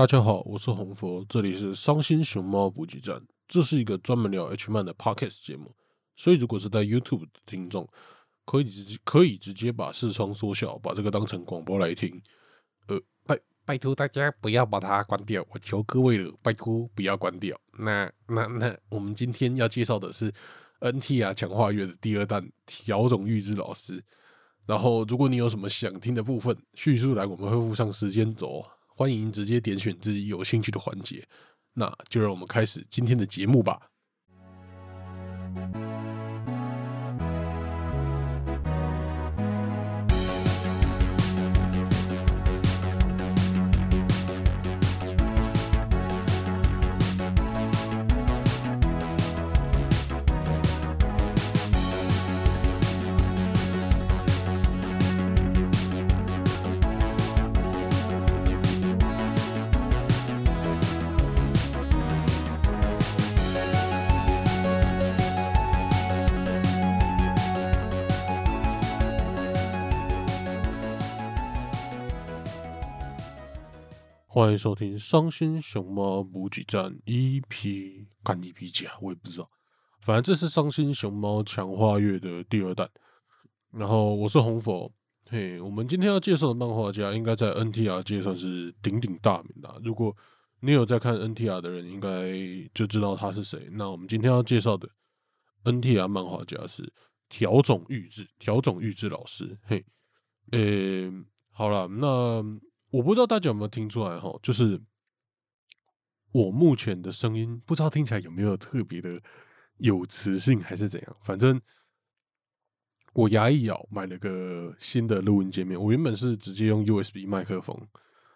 大家好，我是红佛，这里是伤心熊猫补给站。这是一个专门聊 H 漫的 Podcast 节目，所以如果是在 YouTube 的听众，可以直接可以直接把视窗缩小，把这个当成广播来听。呃，拜拜托大家不要把它关掉，我求各位了，拜托不要关掉。那那那，我们今天要介绍的是 NT 啊强化月的第二弹调种预知老师。然后，如果你有什么想听的部分，叙述来我们会附上时间轴。欢迎直接点选自己有兴趣的环节，那就让我们开始今天的节目吧。欢迎收听《伤心熊猫补给站》EP 干 EP 几啊？我也不知道，反正这是《伤心熊猫强化月》的第二弹。然后我是红佛，嘿，我们今天要介绍的漫画家，应该在 NTR 界算是鼎鼎大名的。如果你有在看 NTR 的人，应该就知道他是谁。那我们今天要介绍的 NTR 漫画家是条种玉志，条种玉志老师。嘿，呃，好了，那。我不知道大家有没有听出来哈，就是我目前的声音，不知道听起来有没有特别的有磁性，还是怎样？反正我牙一咬，买了个新的录音界面。我原本是直接用 USB 麦克风，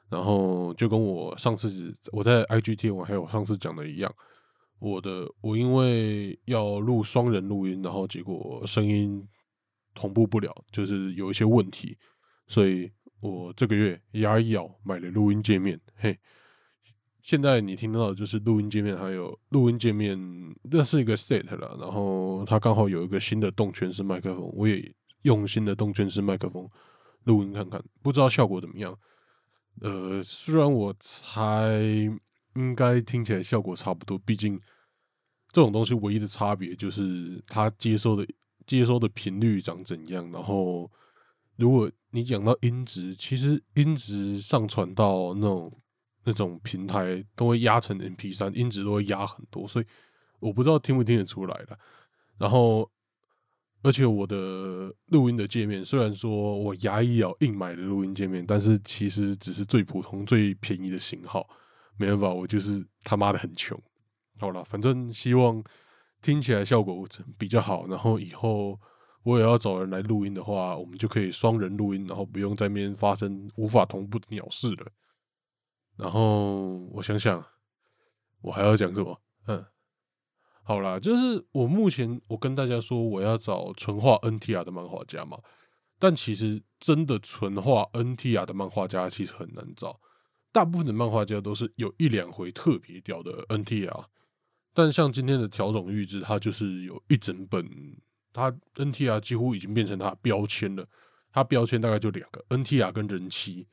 然后就跟我上次我在 IGT 我还有上次讲的一样，我的我因为要录双人录音，然后结果声音同步不了，就是有一些问题，所以。我这个月牙咬买了录音界面，嘿，现在你听到的就是录音界面，还有录音界面，那是一个 set 了。然后它刚好有一个新的动圈式麦克风，我也用新的动圈式麦克风录音看看，不知道效果怎么样。呃，虽然我猜应该听起来效果差不多，毕竟这种东西唯一的差别就是它接收的接收的频率长怎样，然后。如果你讲到音质，其实音质上传到那种那种平台都会压成 M P 三，音质都会压很多，所以我不知道听不听得出来了。然后，而且我的录音的界面，虽然说我牙一咬硬买的录音界面，但是其实只是最普通、最便宜的型号。没办法，我就是他妈的很穷。好了，反正希望听起来效果比较好，然后以后。我也要找人来录音的话，我们就可以双人录音，然后不用在面发生无法同步的鸟事了。然后我想想，我还要讲什么？嗯，好啦，就是我目前我跟大家说我要找纯画 NTR 的漫画家嘛，但其实真的纯画 NTR 的漫画家其实很难找，大部分的漫画家都是有一两回特别屌的 NTR，但像今天的调种预知，它就是有一整本。它 NTR 几乎已经变成它标签了，它标签大概就两个 NTR 跟人气，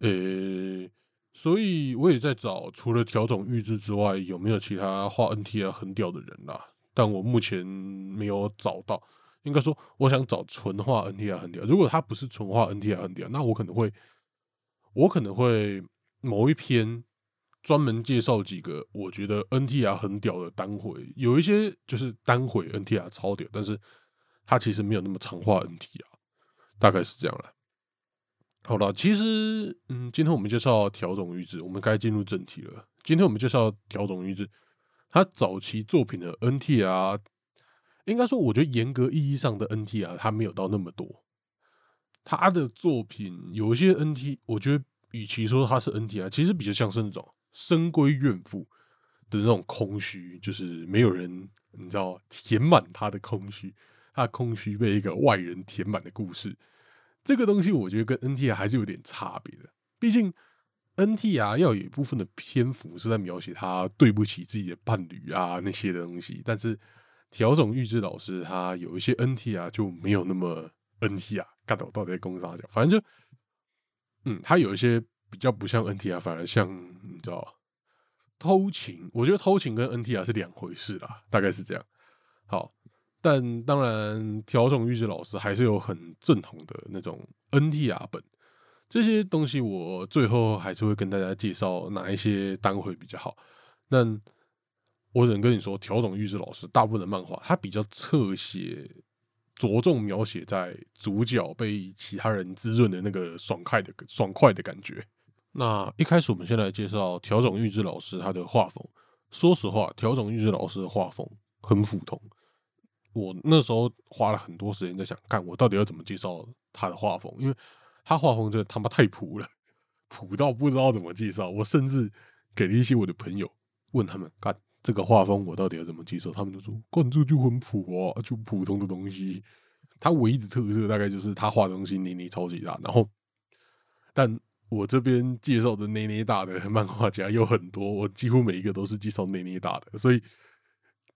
呃，所以我也在找除了调整预知之外，有没有其他画 NTR 很屌的人啦？但我目前没有找到。应该说，我想找纯画 NTR 很屌。如果他不是纯画 NTR 很屌，那我可能会，我可能会某一篇。专门介绍几个我觉得 NTR 很屌的单回，有一些就是单回 NTR 超屌，但是他其实没有那么长化 NTR，大概是这样了。好了，其实嗯，今天我们介绍调种预制，我们该进入正题了。今天我们介绍调种预制，他早期作品的 NTR，应该说我觉得严格意义上的 NTR 他没有到那么多，他的作品有一些 NT，我觉得与其说他是 NTR，其实比较像是那种。深闺怨妇的那种空虚，就是没有人，你知道，填满他的空虚，他的空虚被一个外人填满的故事。这个东西，我觉得跟 NTR 还是有点差别的。毕竟 NTR 要有一部分的篇幅是在描写他对不起自己的伴侣啊那些的东西，但是调整预知老师他有一些 NTR 就没有那么 NTR，干到到底在攻啥角？反正就，嗯，他有一些。比较不像 NTR，反而像你知道偷情，我觉得偷情跟 NTR 是两回事啦，大概是这样。好，但当然，调整玉志老师还是有很正统的那种 NTR 本，这些东西我最后还是会跟大家介绍哪一些单回比较好。但我只能跟你说，调整玉志老师大部分的漫画，他比较侧写，着重描写在主角被其他人滋润的那个爽快的爽快的感觉。那一开始，我们先来介绍调整玉志老师他的画风。说实话，调整玉志老师的画风很普通。我那时候花了很多时间在想，看我到底要怎么介绍他的画风，因为他画风真的他妈太普了，普到不知道怎么介绍。我甚至给了一些我的朋友，问他们，干这个画风我到底要怎么介绍？他们就说，关注就很普啊，就普通的东西。他唯一的特色大概就是他画东西捏捏超级大，然后，但。我这边介绍的捏捏大的漫画家有很多，我几乎每一个都是介绍捏捏大的，所以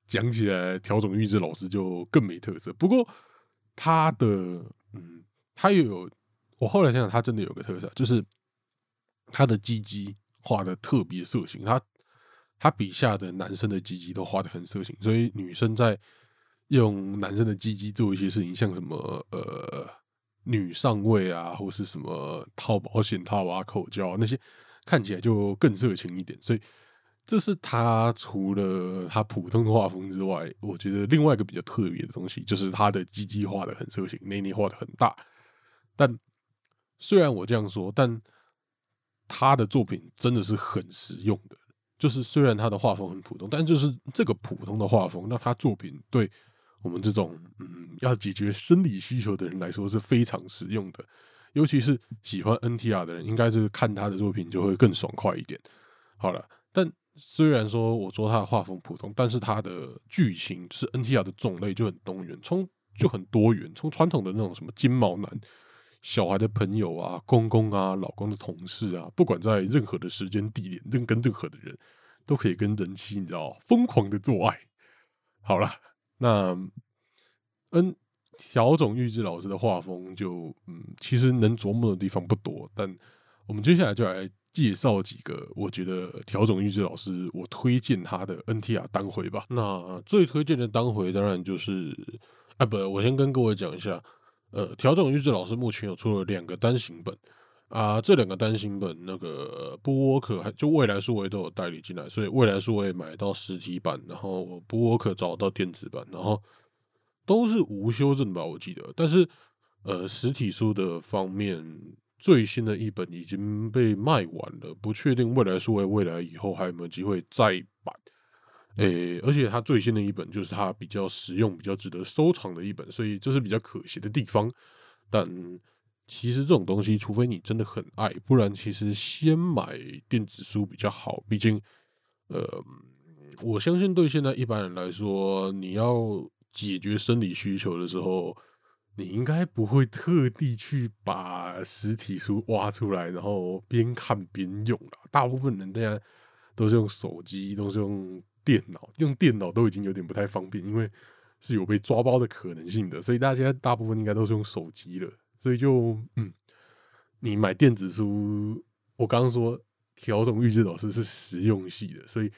讲起来，调整玉志老师就更没特色。不过他的，嗯，他又有，我后来想想，他真的有个特色，就是他的鸡鸡画的特别色情，他他笔下的男生的鸡鸡都画的很色情，所以女生在用男生的鸡鸡做一些事情，像什么，呃。女上位啊，或是什么套保险套啊、口交啊那些，看起来就更色情一点。所以，这是他除了他普通的画风之外，我觉得另外一个比较特别的东西，就是他的鸡鸡画的很色情，内内画的很大。但虽然我这样说，但他的作品真的是很实用的。就是虽然他的画风很普通，但就是这个普通的画风，让他作品对。我们这种嗯要解决生理需求的人来说是非常实用的，尤其是喜欢 NTR 的人，应该是看他的作品就会更爽快一点。好了，但虽然说我说他的画风普通，但是他的剧情是 NTR 的种类就很多元，从就很多元，从传统的那种什么金毛男、小孩的朋友啊、公公啊、老公的同事啊，不管在任何的时间地点，任跟任何的人都可以跟人妻你知道疯狂的做爱。好了。那嗯，调种玉志老师的画风就嗯，其实能琢磨的地方不多。但我们接下来就来介绍几个我觉得调整玉志老师我推荐他的 NTR 单回吧。那最推荐的单回当然就是啊，不，我先跟各位讲一下，呃，调整玉志老师目前有出了两个单行本。啊，这两个单行本，那个波沃克还就未来数位都有代理进来，所以未来数位买到实体版，然后波沃克找到电子版，然后都是无修正吧，我记得。但是呃，实体书的方面，最新的一本已经被卖完了，不确定未来数位未来以后还有没有机会再版。诶，而且它最新的一本就是它比较实用、比较值得收藏的一本，所以这是比较可惜的地方，但。其实这种东西，除非你真的很爱，不然其实先买电子书比较好。毕竟，呃，我相信对现在一般人来说，你要解决生理需求的时候，你应该不会特地去把实体书挖出来，然后边看边用了。大部分人现在都是用手机，都是用电脑，用电脑都已经有点不太方便，因为是有被抓包的可能性的。所以大家大部分应该都是用手机了。所以就嗯，你买电子书，我刚刚说调整预制老师是实用系的，所以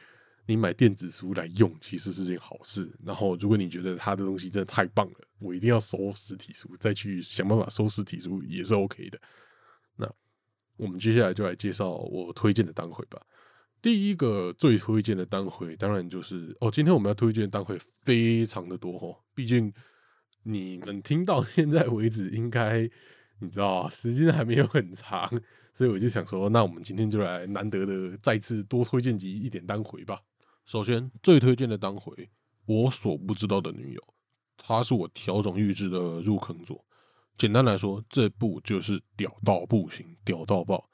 你买电子书来用其实是件好事。然后如果你觉得他的东西真的太棒了，我一定要收实体书，再去想办法收实体书也是 OK 的。那我们接下来就来介绍我推荐的单回吧。第一个最推荐的单回，当然就是哦，今天我们要推荐的单回非常的多哦，毕竟。你们听到现在为止，应该你知道时间还没有很长，所以我就想说，那我们今天就来难得的再次多推荐几一点单回吧。首先，最推荐的单回，我所不知道的女友，她是我调整预制的入坑作。简单来说，这部就是屌到不行，屌到爆。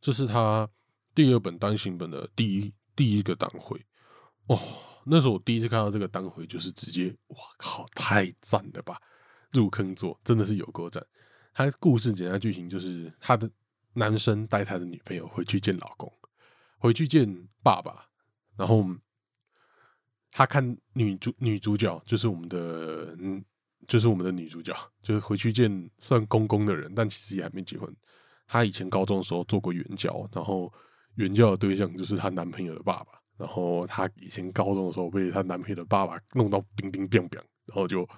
这是他第二本单行本的第一第一个单回，哦。那时候我第一次看到这个单回，就是直接，哇靠，太赞了吧！入坑作真的是有够赞。他故事简单剧情就是，他的男生带他的女朋友回去见老公，回去见爸爸，然后他看女主女主角，就是我们的，嗯，就是我们的女主角，就是回去见算公公的人，但其实也还没结婚。他以前高中的时候做过援交，然后援交的对象就是她男朋友的爸爸，然后她以前高中的时候被她男朋友的爸爸弄到冰冰冰冰，然后就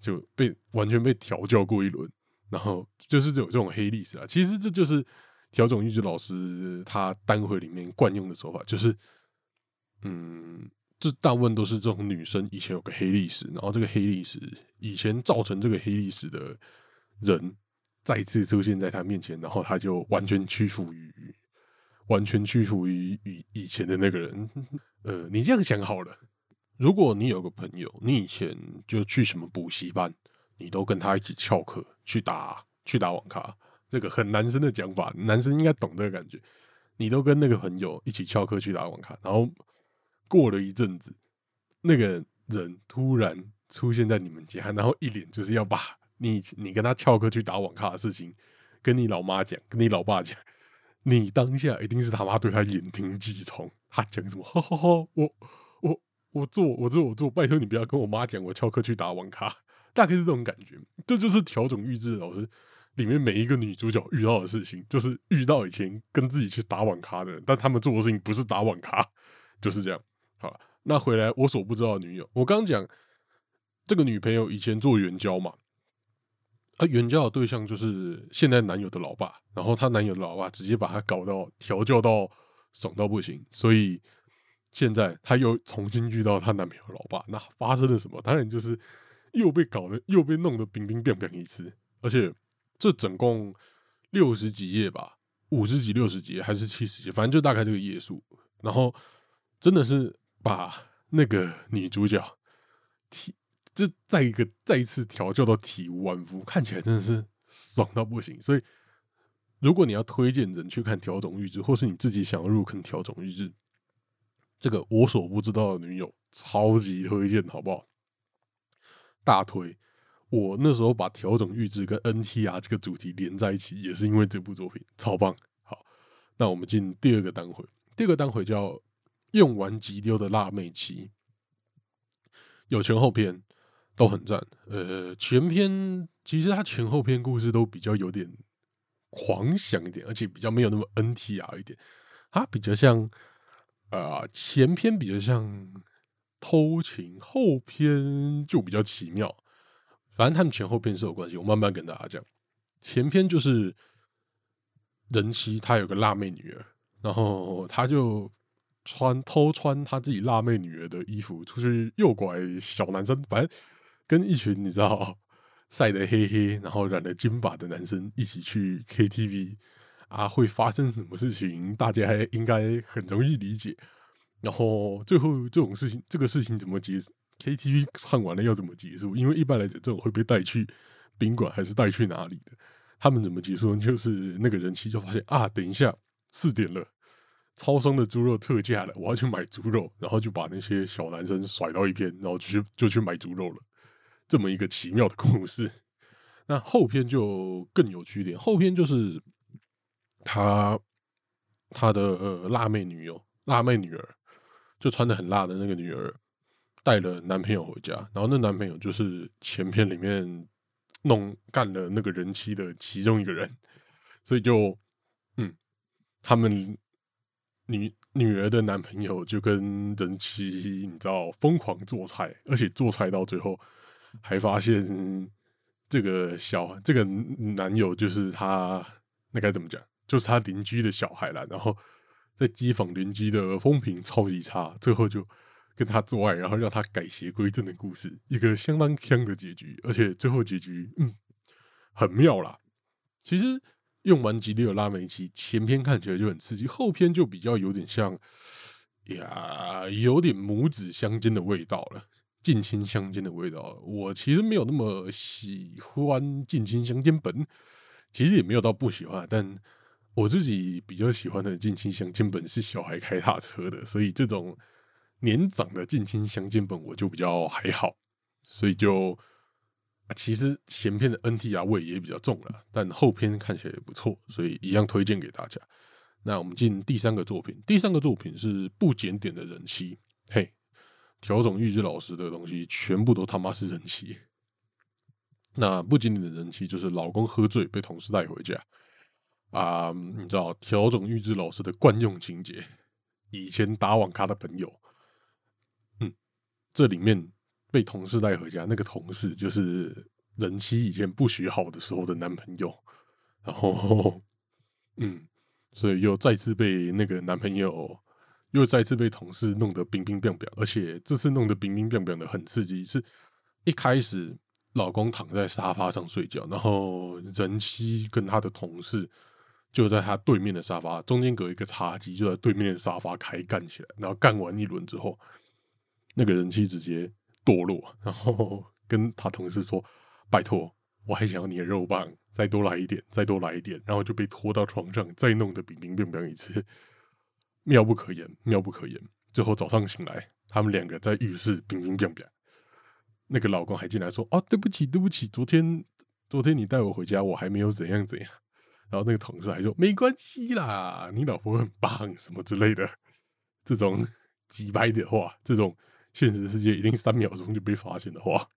就被完全被调教过一轮，然后就是有这种黑历史啊。其实这就是调整玉子老师他单回里面惯用的手法，就是嗯。这大部分都是这种女生以前有个黑历史，然后这个黑历史以前造成这个黑历史的人再次出现在她面前，然后她就完全屈服于完全屈服于以以前的那个人。呃，你这样想好了，如果你有个朋友，你以前就去什么补习班，你都跟他一起翘课去打去打网咖，这个很男生的讲法，男生应该懂这个感觉。你都跟那个朋友一起翘课去打网咖，然后。过了一阵子，那个人突然出现在你们家，然后一脸就是要把你你跟他翘课去打网咖的事情跟你老妈讲，跟你老爸讲。你当下一定是他妈对他言听计从，他讲什么，哈哈哈，我我我做我做我做，拜托你不要跟我妈讲，我翘课去打网咖，大概是这种感觉。这就是调整预制老师里面每一个女主角遇到的事情，就是遇到以前跟自己去打网咖的人，但他们做的事情不是打网咖，就是这样。好，那回来我所不知道的女友，我刚讲这个女朋友以前做援交嘛，啊，援交的对象就是现在男友的老爸，然后她男友的老爸直接把她搞到调教到爽到不行，所以现在她又重新遇到她男朋友老爸，那发生了什么？当然就是又被搞得又被弄得冰冰冰冰一次，而且这总共六十几页吧，五十几、六十几还是七十几，反正就大概这个页数，然后真的是。把那个女主角体，这再一个再一次调教到体无完肤，看起来真的是爽到不行。所以，如果你要推荐人去看《调种预知》，或是你自己想要入坑《调种预知》，这个我所不知道的女友，超级推荐，好不好？大推！我那时候把《调种预知》跟 NTR 这个主题连在一起，也是因为这部作品超棒。好，那我们进第二个单回，第二个单回叫。用完即丢的辣妹期，有前后篇都很赞。呃，前篇其实他前后篇故事都比较有点狂想一点，而且比较没有那么 NTR 一点。它比较像，呃，前篇比较像偷情，后篇就比较奇妙。反正他们前后篇是有关系，我慢慢跟大家讲。前篇就是人妻，她有个辣妹女儿，然后她就。穿偷穿他自己辣妹女儿的衣服出去诱拐小男生，反正跟一群你知道晒得黑黑，然后染了金发的男生一起去 KTV 啊，会发生什么事情？大家还应该很容易理解。然后最后这种事情，这个事情怎么结？KTV 唱完了要怎么结束？因为一般来讲，这种会被带去宾馆还是带去哪里的？他们怎么结束？就是那个人妻就发现啊，等一下四点了。超商的猪肉特价了，我要去买猪肉，然后就把那些小男生甩到一边，然后去就去买猪肉了。这么一个奇妙的故事。那后篇就更有趣点，后篇就是他他的辣妹女友、辣妹女儿，就穿的很辣的那个女儿，带了男朋友回家，然后那男朋友就是前篇里面弄干了那个人妻的其中一个人，所以就嗯他们。女女儿的男朋友就跟人妻，你知道疯狂做菜，而且做菜到最后还发现这个小这个男友就是他，那该怎么讲？就是他邻居的小孩了。然后在机房邻居的风评超级差，最后就跟他做爱，然后让他改邪归正的故事，一个相当香的结局。而且最后结局，嗯，很妙啦。其实。用完吉利尔拉美奇，前篇看起来就很刺激，后篇就比较有点像呀，有点母子相间的味道了，近亲相间的味道。我其实没有那么喜欢近亲相间本，其实也没有到不喜欢，但我自己比较喜欢的近亲相间本是小孩开大车的，所以这种年长的近亲相间本我就比较还好，所以就。啊，其实前篇的 NTR 味也比较重了，但后篇看起来也不错，所以一样推荐给大家。那我们进第三个作品，第三个作品是不检点的人妻。嘿，调种玉之老师的东西全部都他妈是人妻。那不仅仅的人妻就是老公喝醉被同事带回家。啊，你知道调整预知老师的惯用情节，以前打网咖的朋友，嗯，这里面被同事带回家，那个同事就是人妻以前不学好的时候的男朋友，然后，嗯，所以又再次被那个男朋友，又再次被同事弄得冰冰冰冰，而且这次弄得冰冰冰冰的很刺激，是一开始老公躺在沙发上睡觉，然后人妻跟他的同事。就在他对面的沙发中间隔一个茶几，就在对面的沙发开干起来。然后干完一轮之后，那个人妻直接堕落，然后跟他同事说：“拜托，我还想要你的肉棒，再多来一点，再多来一点。”然后就被拖到床上，再弄得冰冰冰冰一次，妙不可言，妙不可言。最后早上醒来，他们两个在浴室冰冰冰冰。那个老公还进来说：“啊，对不起，对不起，昨天昨天你带我回家，我还没有怎样怎样。”然后那个同事还说没关系啦，你老婆很棒什么之类的，这种几白的话，这种现实世界一定三秒钟就被发现的话，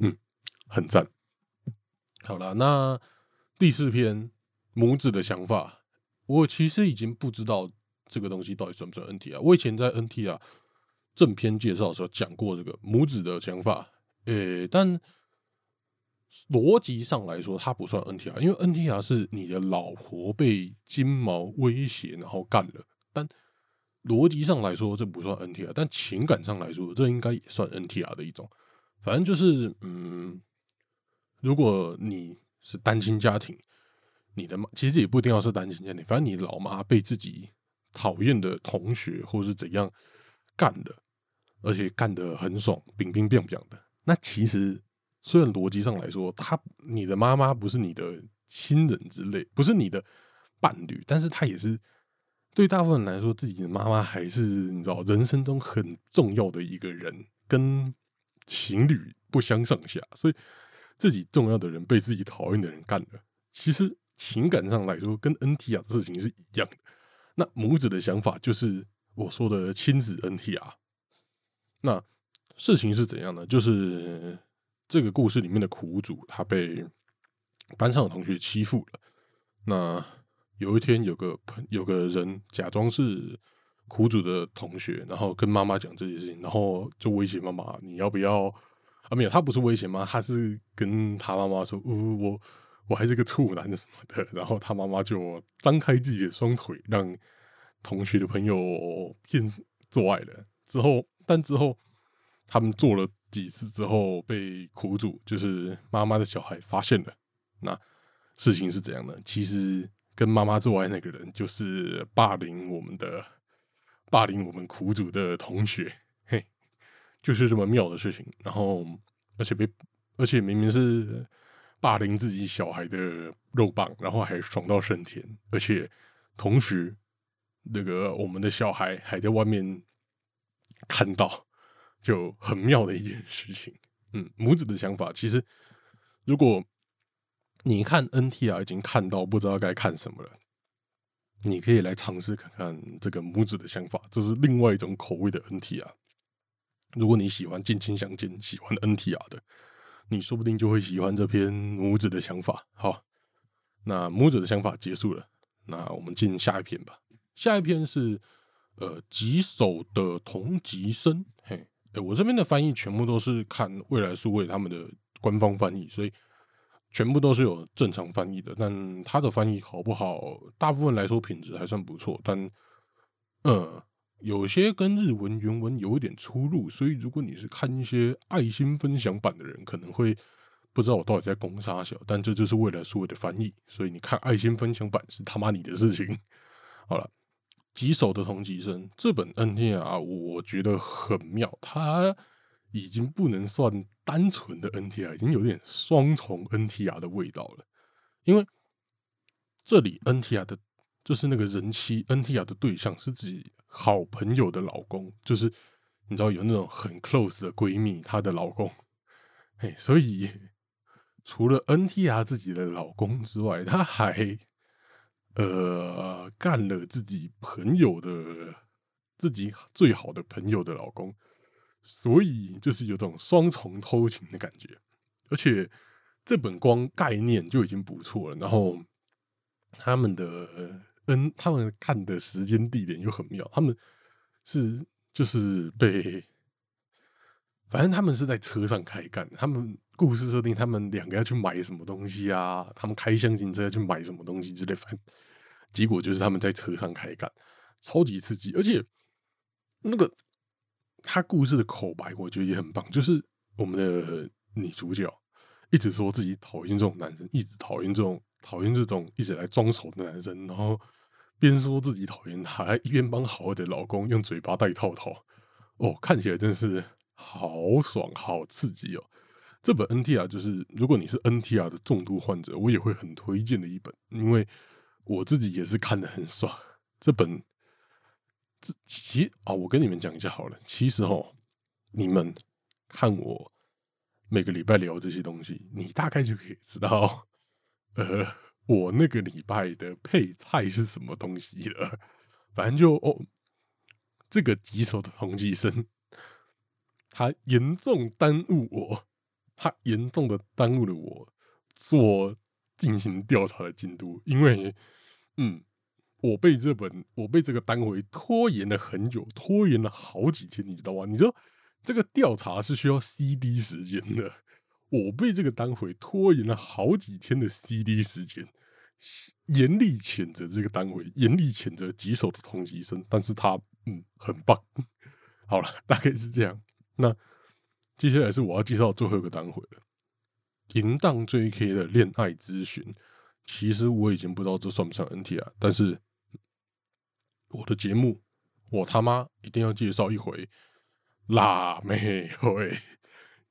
嗯，很赞。好了，那第四篇母子的想法，我其实已经不知道这个东西到底算不算 NT 啊。我以前在 NT 啊正片介绍的时候讲过这个母子的想法，诶，但。逻辑上来说，它不算 NTR，因为 NTR 是你的老婆被金毛威胁然后干了。但逻辑上来说，这不算 NTR，但情感上来说，这应该也算 NTR 的一种。反正就是，嗯，如果你是单亲家庭，你的妈其实也不一定要是单亲家庭，反正你老妈被自己讨厌的同学或是怎样干的，而且干得很爽，冰冰冰冰的，那其实。虽然逻辑上来说，他你的妈妈不是你的亲人之类，不是你的伴侣，但是他也是对大部分人来说，自己的妈妈还是你知道人生中很重要的一个人，跟情侣不相上下。所以自己重要的人被自己讨厌的人干了，其实情感上来说，跟 NT R 的事情是一样的。那母子的想法就是我说的亲子 NT R。那事情是怎样呢？就是。这个故事里面的苦主，他被班上的同学欺负了。那有一天，有个朋有个人假装是苦主的同学，然后跟妈妈讲这件事情，然后就威胁妈妈：“你要不要？”啊，没有，他不是威胁妈，他是跟他妈妈说：“我我我还是个处男什么的。”然后他妈妈就张开自己的双腿，让同学的朋友骗做爱了。之后，但之后他们做了。几次之后被苦主，就是妈妈的小孩发现了。那事情是怎样的？其实跟妈妈做爱那个人，就是霸凌我们的、霸凌我们苦主的同学。嘿，就是这么妙的事情。然后，而且被，而且明明是霸凌自己小孩的肉棒，然后还爽到升天。而且同时，那个我们的小孩还在外面看到。就很妙的一件事情，嗯，母子的想法其实，如果你看 NTR 已经看到不知道该看什么了，你可以来尝试看看这个母子的想法，这是另外一种口味的 NTR。如果你喜欢近亲相间，喜欢 NTR 的，你说不定就会喜欢这篇母子的想法。好，那母子的想法结束了，那我们进下一篇吧。下一篇是呃棘手的同级生，嘿。哎，我这边的翻译全部都是看未来数位他们的官方翻译，所以全部都是有正常翻译的。但他的翻译好不好？大部分来说品质还算不错，但呃，有些跟日文原文有一点出入。所以如果你是看一些爱心分享版的人，可能会不知道我到底在攻啥小。但这就是未来所谓的翻译，所以你看爱心分享版是他妈你的事情。好了。棘手的同级生这本 NTR 我觉得很妙，它已经不能算单纯的 NTR，已经有点双重 NTR 的味道了。因为这里 NTR 的，就是那个人妻 NTR 的对象是自己好朋友的老公，就是你知道有那种很 close 的闺蜜，她的老公。嘿，所以除了 NTR 自己的老公之外，她还。呃，干了自己朋友的、自己最好的朋友的老公，所以就是有种双重偷情的感觉。而且这本光概念就已经不错了，然后他们的 N，他们看的时间地点又很妙，他们是就是被，反正他们是在车上开干，他们故事设定，他们两个要去买什么东西啊，他们开箱型车要去买什么东西之类，反正结果就是他们在车上开干，超级刺激，而且那个他故事的口白，我觉得也很棒，就是我们的女主角一直说自己讨厌这种男生，一直讨厌这种。讨厌这种一直来装熟的男生，然后边说自己讨厌他，一边帮好的老公用嘴巴戴套套。哦，看起来真是好爽，好刺激哦！这本 NTR 就是，如果你是 NTR 的重度患者，我也会很推荐的一本，因为我自己也是看的很爽。这本，这其啊，我跟你们讲一下好了。其实哈，你们看我每个礼拜聊这些东西，你大概就可以知道。呃，我那个礼拜的配菜是什么东西了？反正就哦，这个棘手的同级生，他严重耽误我，他严重的耽误了我做进行调查的进度，因为嗯，我被这本我被这个单位拖延了很久，拖延了好几天，你知道吗？你知道这个调查是需要 CD 时间的。我被这个单位拖延了好几天的 CD 时间，严厉谴责这个单位，严厉谴责棘手的同级生，但是他嗯很棒。好了，大概是这样。那接下来是我要介绍最后一个单位了，淫荡 JK 的恋爱咨询。其实我已经不知道这算不算 NT 啊，但是我的节目我他妈一定要介绍一回辣妹会。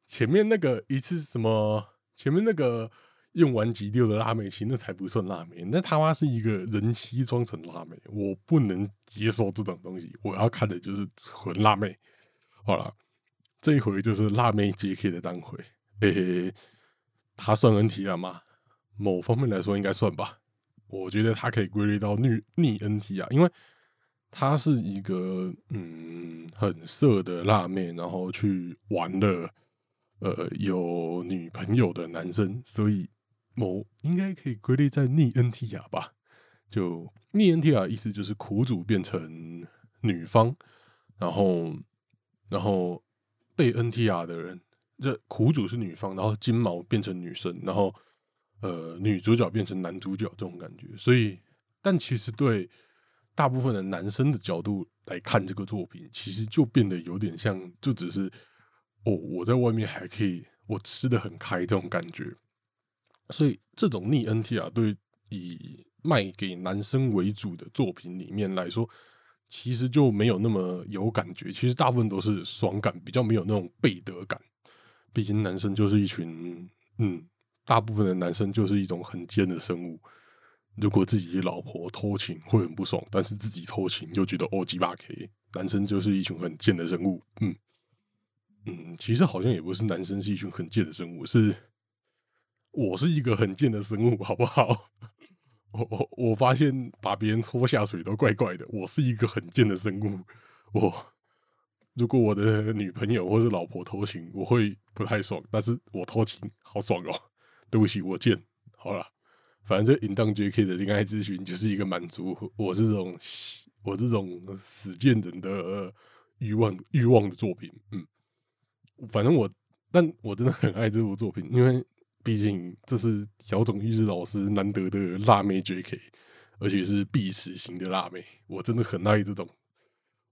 前面那个一次什么？前面那个用完急六的辣妹，其实那才不算辣妹，那他妈是一个人妻装成辣妹，我不能接受这种东西。我要看的就是纯辣妹。好了，这一回就是辣妹 JK 的单回。诶，他算 NT 了吗？某方面来说应该算吧。我觉得他可以归类到逆逆 NT 啊，因为他是一个嗯很色的辣妹，然后去玩了。呃，有女朋友的男生，所以某应该可以归类在逆 NTR 吧？就逆 NTR 意思就是苦主变成女方，然后然后被 NTR 的人，这苦主是女方，然后金毛变成女生，然后呃女主角变成男主角这种感觉。所以，但其实对大部分的男生的角度来看，这个作品其实就变得有点像，就只是。哦，我在外面还可以，我吃的很开，这种感觉。所以这种逆 NT 啊，对以卖给男生为主的作品里面来说，其实就没有那么有感觉。其实大部分都是爽感，比较没有那种背德感。毕竟男生就是一群，嗯，大部分的男生就是一种很贱的生物。如果自己老婆偷情会很不爽，但是自己偷情就觉得哦鸡巴 K。男生就是一群很贱的生物，嗯。嗯，其实好像也不是男生是一群很贱的生物，是我是一个很贱的生物，好不好？我我我发现把别人拖下水都怪怪的，我是一个很贱的生物。我如果我的女朋友或者老婆偷情，我会不太爽，但是我偷情好爽哦。对不起，我贱。好了，反正这淫荡 JK 的恋爱咨询就是一个满足我这种我这种死贱人的欲望欲望的作品。嗯。反正我，但我真的很爱这部作品，因为毕竟这是小种玉志老师难得的辣妹 J.K，而且是碧池型的辣妹，我真的很爱这种。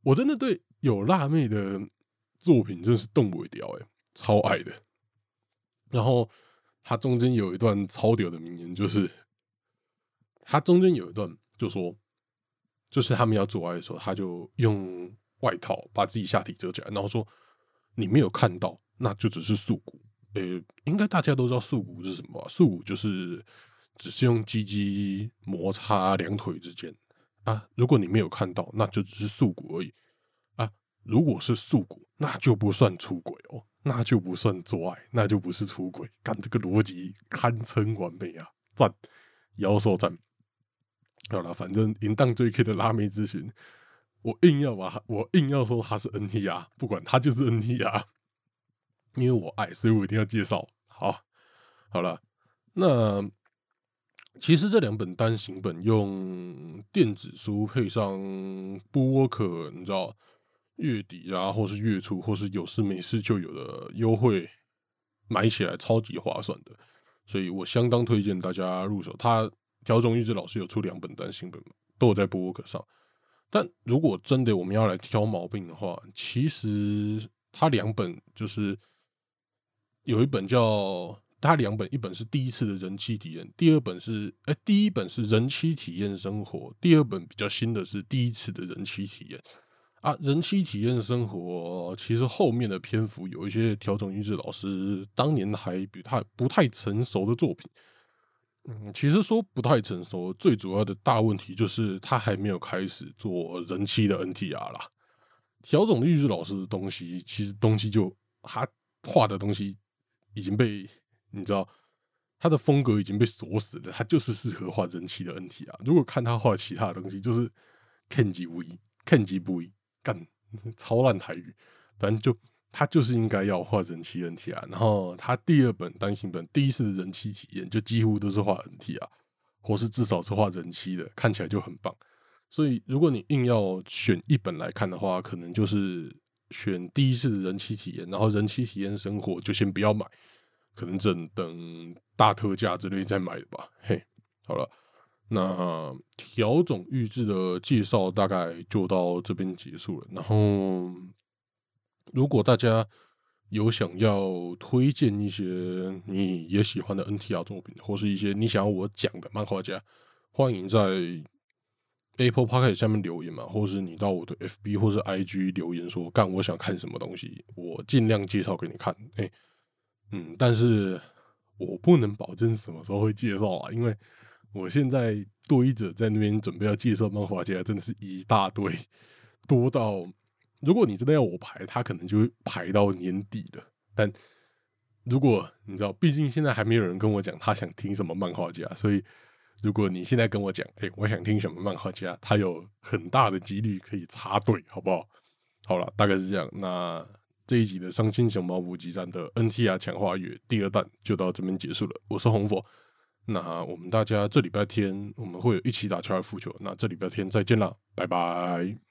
我真的对有辣妹的作品真是动不掉哎，超爱的。然后他中间有一段超屌的名言，就是他中间有一段就说，就是他们要做爱的时候，他就用外套把自己下体遮起来，然后说。你没有看到，那就只是素骨。呃，应该大家都知道素骨是什么？素骨就是只是用鸡鸡摩擦两腿之间啊。如果你没有看到，那就只是素骨而已啊。如果是素骨，那就不算出轨哦，那就不算做爱，那就不是出轨。干这个逻辑堪称完美啊！赞，妖兽赞。好了，反正淫荡最 K 的拉妹咨询。我硬要把，我硬要说他是 NTR，不管他就是 NTR，因为我爱，所以我一定要介绍。好，好了，那其实这两本单行本用电子书配上播客，你知道月底啊，或是月初，或是有事没事就有的优惠，买起来超级划算的，所以我相当推荐大家入手。他调种玉志老师有出两本单行本嘛，都有在播客上。但如果真的我们要来挑毛病的话，其实他两本就是有一本叫。它两本，一本是第一次的人气体验，第二本是哎，第一本是人气体验生活，第二本比较新的是第一次的人气体验啊。人气体验生活其实后面的篇幅有一些调整，玉志老师当年还比他不太成熟的作品。嗯，其实说不太成熟，最主要的大问题就是他还没有开始做人气的 NTR 啦。调整玉志老师的东西，其实东西就他画的东西已经被。你知道他的风格已经被锁死了，他就是适合画人气的 NT 啊。如果看他画其他的东西，就是看级不一，看级不一，干超烂台语。反正就他就是应该要画人气 NT 啊。然后他第二本单行本第一次的人气体验，就几乎都是画 NT 啊，或是至少是画人气的，看起来就很棒。所以如果你硬要选一本来看的话，可能就是选第一次的人气体验，然后人气体验生活就先不要买。可能等等大特价之类再买吧。嘿，好了，那调整预制的介绍大概就到这边结束了。然后，如果大家有想要推荐一些你也喜欢的 NTR 作品，或是一些你想要我讲的漫画家，欢迎在 Apple Podcast 下面留言嘛，或是你到我的 FB 或是 IG 留言说，干我想看什么东西，我尽量介绍给你看。哎。嗯，但是我不能保证什么时候会介绍啊，因为我现在堆着在那边准备要介绍漫画家，真的是一大堆，多到如果你真的要我排，他可能就会排到年底了。但如果你知道，毕竟现在还没有人跟我讲他想听什么漫画家，所以如果你现在跟我讲，哎，我想听什么漫画家，他有很大的几率可以插队，好不好？好了，大概是这样。那。这一集的伤心熊猫补给站的 NTR 强化月第二弹就到这边结束了。我是红佛，那我们大家这礼拜天我们会一起打高尔夫球，那这礼拜天再见啦，拜拜。